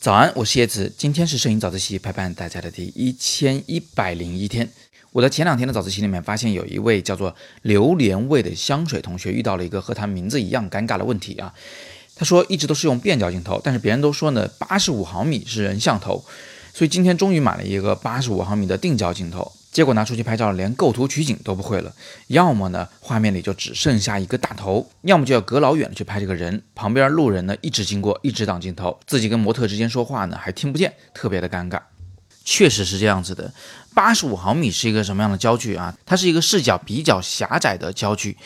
早安，我是叶子，今天是摄影早自习陪伴大家的第一千一百零一天。我在前两天的早自习里面发现，有一位叫做榴莲味的香水同学遇到了一个和他名字一样尴尬的问题啊。他说一直都是用变焦镜头，但是别人都说呢，八十五毫米是人像头，所以今天终于买了一个八十五毫米的定焦镜头。结果拿出去拍照，连构图取景都不会了。要么呢，画面里就只剩下一个大头；要么就要隔老远去拍这个人，旁边路人呢一直经过，一直挡镜头，自己跟模特之间说话呢还听不见，特别的尴尬。确实是这样子的。八十五毫米是一个什么样的焦距啊？它是一个视角比较狭窄的焦距。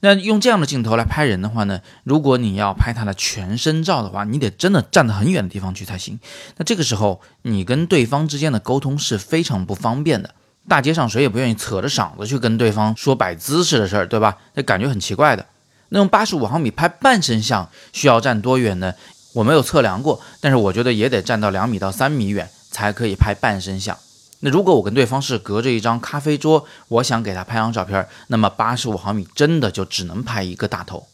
那用这样的镜头来拍人的话呢，如果你要拍他的全身照的话，你得真的站得很远的地方去才行。那这个时候，你跟对方之间的沟通是非常不方便的。大街上谁也不愿意扯着嗓子去跟对方说摆姿势的事儿，对吧？那感觉很奇怪的。那用八十五毫米拍半身像需要站多远呢？我没有测量过，但是我觉得也得站到两米到三米远才可以拍半身像。那如果我跟对方是隔着一张咖啡桌，我想给他拍张照片，那么八十五毫米真的就只能拍一个大头。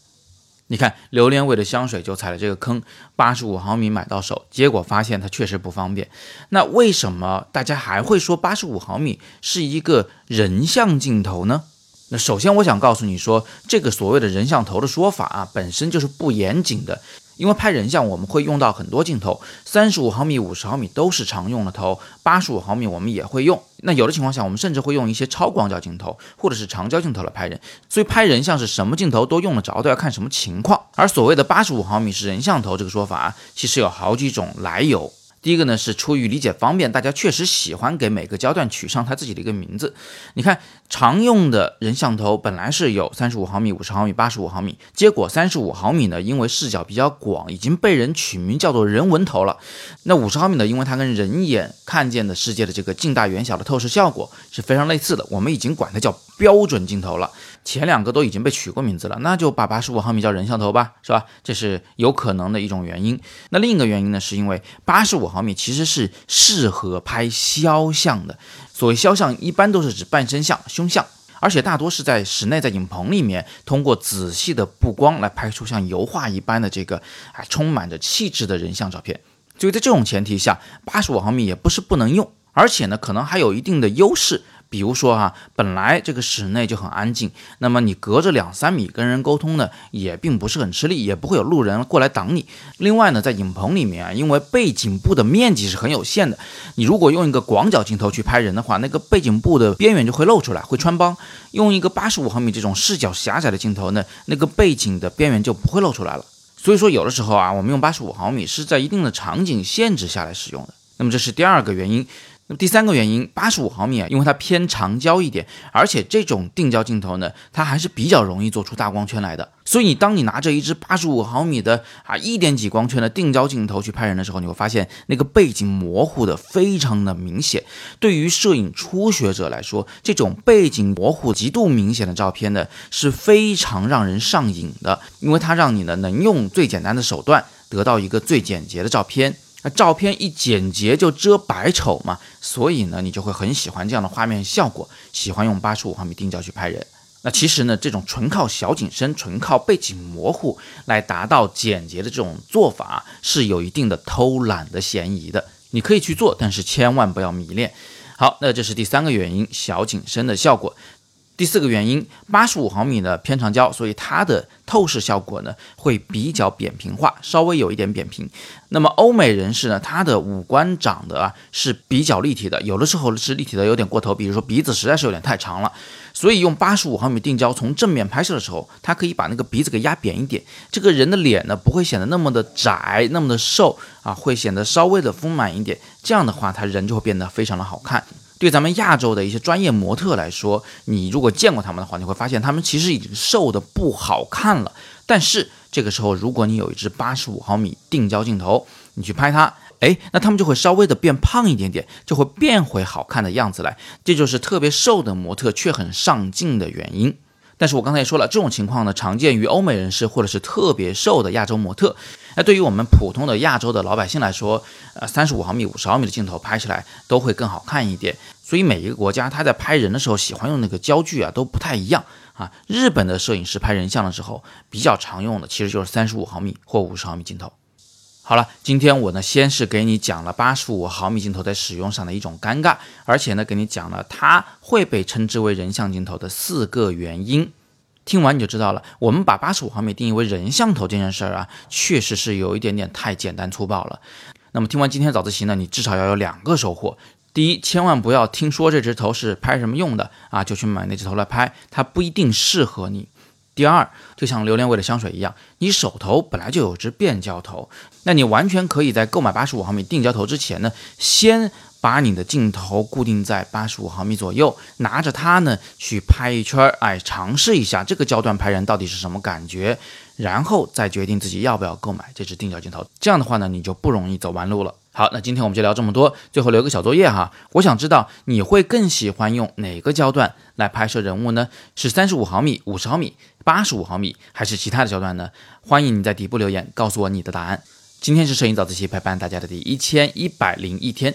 你看，榴莲味的香水就踩了这个坑，八十五毫米买到手，结果发现它确实不方便。那为什么大家还会说八十五毫米是一个人像镜头呢？那首先我想告诉你说，这个所谓的人像头的说法啊，本身就是不严谨的。因为拍人像，我们会用到很多镜头，三十五毫米、五十毫米都是常用的头，八十五毫米我们也会用。那有的情况下，我们甚至会用一些超广角镜头或者是长焦镜头来拍人。所以拍人像是什么镜头都用得着，都要看什么情况。而所谓的八十五毫米是人像头这个说法，其实有好几种来由。第一个呢是出于理解方便，大家确实喜欢给每个焦段取上它自己的一个名字。你看，常用的人像头本来是有三十五毫米、五十毫米、八十五毫米，结果三十五毫米呢，因为视角比较广，已经被人取名叫做人文头了。那五十毫米呢，因为它跟人眼看见的世界的这个近大远小的透视效果是非常类似的，我们已经管它叫标准镜头了。前两个都已经被取过名字了，那就把八十五毫米叫人像头吧，是吧？这是有可能的一种原因。那另一个原因呢，是因为八十五毫米其实是适合拍肖像的。所谓肖像，一般都是指半身像、胸像，而且大多是在室内，在影棚里面，通过仔细的布光来拍出像油画一般的这个啊充满着气质的人像照片。所以在这种前提下，八十五毫米也不是不能用，而且呢，可能还有一定的优势。比如说哈，本来这个室内就很安静，那么你隔着两三米跟人沟通呢，也并不是很吃力，也不会有路人过来挡你。另外呢，在影棚里面啊，因为背景布的面积是很有限的，你如果用一个广角镜头去拍人的话，那个背景布的边缘就会露出来，会穿帮。用一个八十五毫米这种视角狭窄的镜头呢，那个背景的边缘就不会露出来了。所以说，有的时候啊，我们用八十五毫米是在一定的场景限制下来使用的。那么这是第二个原因。第三个原因，八十五毫米啊，因为它偏长焦一点，而且这种定焦镜头呢，它还是比较容易做出大光圈来的。所以，当你拿着一支八十五毫米的啊一点几光圈的定焦镜头去拍人的时候，你会发现那个背景模糊的非常的明显。对于摄影初学者来说，这种背景模糊极度明显的照片呢，是非常让人上瘾的，因为它让你呢能用最简单的手段得到一个最简洁的照片。那照片一简洁就遮百丑嘛，所以呢，你就会很喜欢这样的画面效果，喜欢用八十五毫米定焦去拍人。那其实呢，这种纯靠小景深、纯靠背景模糊来达到简洁的这种做法，是有一定的偷懒的嫌疑的。你可以去做，但是千万不要迷恋。好，那这是第三个原因，小景深的效果。第四个原因，八十五毫米的偏长焦，所以它的透视效果呢会比较扁平化，稍微有一点扁平。那么欧美人士呢，他的五官长得啊是比较立体的，有的时候是立体的有点过头，比如说鼻子实在是有点太长了，所以用八十五毫米定焦从正面拍摄的时候，它可以把那个鼻子给压扁一点，这个人的脸呢不会显得那么的窄，那么的瘦啊，会显得稍微的丰满一点，这样的话他人就会变得非常的好看。对咱们亚洲的一些专业模特来说，你如果见过他们的话，你会发现他们其实已经瘦的不好看了。但是这个时候，如果你有一支八十五毫米定焦镜头，你去拍它，哎，那他们就会稍微的变胖一点点，就会变回好看的样子来。这就是特别瘦的模特却很上镜的原因。但是我刚才也说了，这种情况呢，常见于欧美人士或者是特别瘦的亚洲模特。那对于我们普通的亚洲的老百姓来说，呃，三十五毫米、五十毫米的镜头拍起来都会更好看一点。所以每一个国家他在拍人的时候喜欢用那个焦距啊都不太一样啊。日本的摄影师拍人像的时候，比较常用的其实就是三十五毫米或五十毫米镜头。好了，今天我呢先是给你讲了八十五毫米镜头在使用上的一种尴尬，而且呢给你讲了它会被称之为人像镜头的四个原因。听完你就知道了，我们把八十五毫米定义为人像头这件事儿啊，确实是有一点点太简单粗暴了。那么听完今天早自习呢，你至少要有两个收获。第一，千万不要听说这只头是拍什么用的啊，就去买那只头来拍，它不一定适合你。第二，就像榴莲味的香水一样，你手头本来就有只变焦头，那你完全可以在购买八十五毫米定焦头之前呢，先把你的镜头固定在八十五毫米左右，拿着它呢去拍一圈，哎，尝试一下这个焦段拍人到底是什么感觉，然后再决定自己要不要购买这支定焦镜头。这样的话呢，你就不容易走弯路了。好，那今天我们就聊这么多。最后留个小作业哈，我想知道你会更喜欢用哪个焦段来拍摄人物呢？是三十五毫米、五十毫米、八十五毫米，还是其他的焦段呢？欢迎你在底部留言告诉我你的答案。今天是摄影早自习陪伴大家的第一千一百零一天，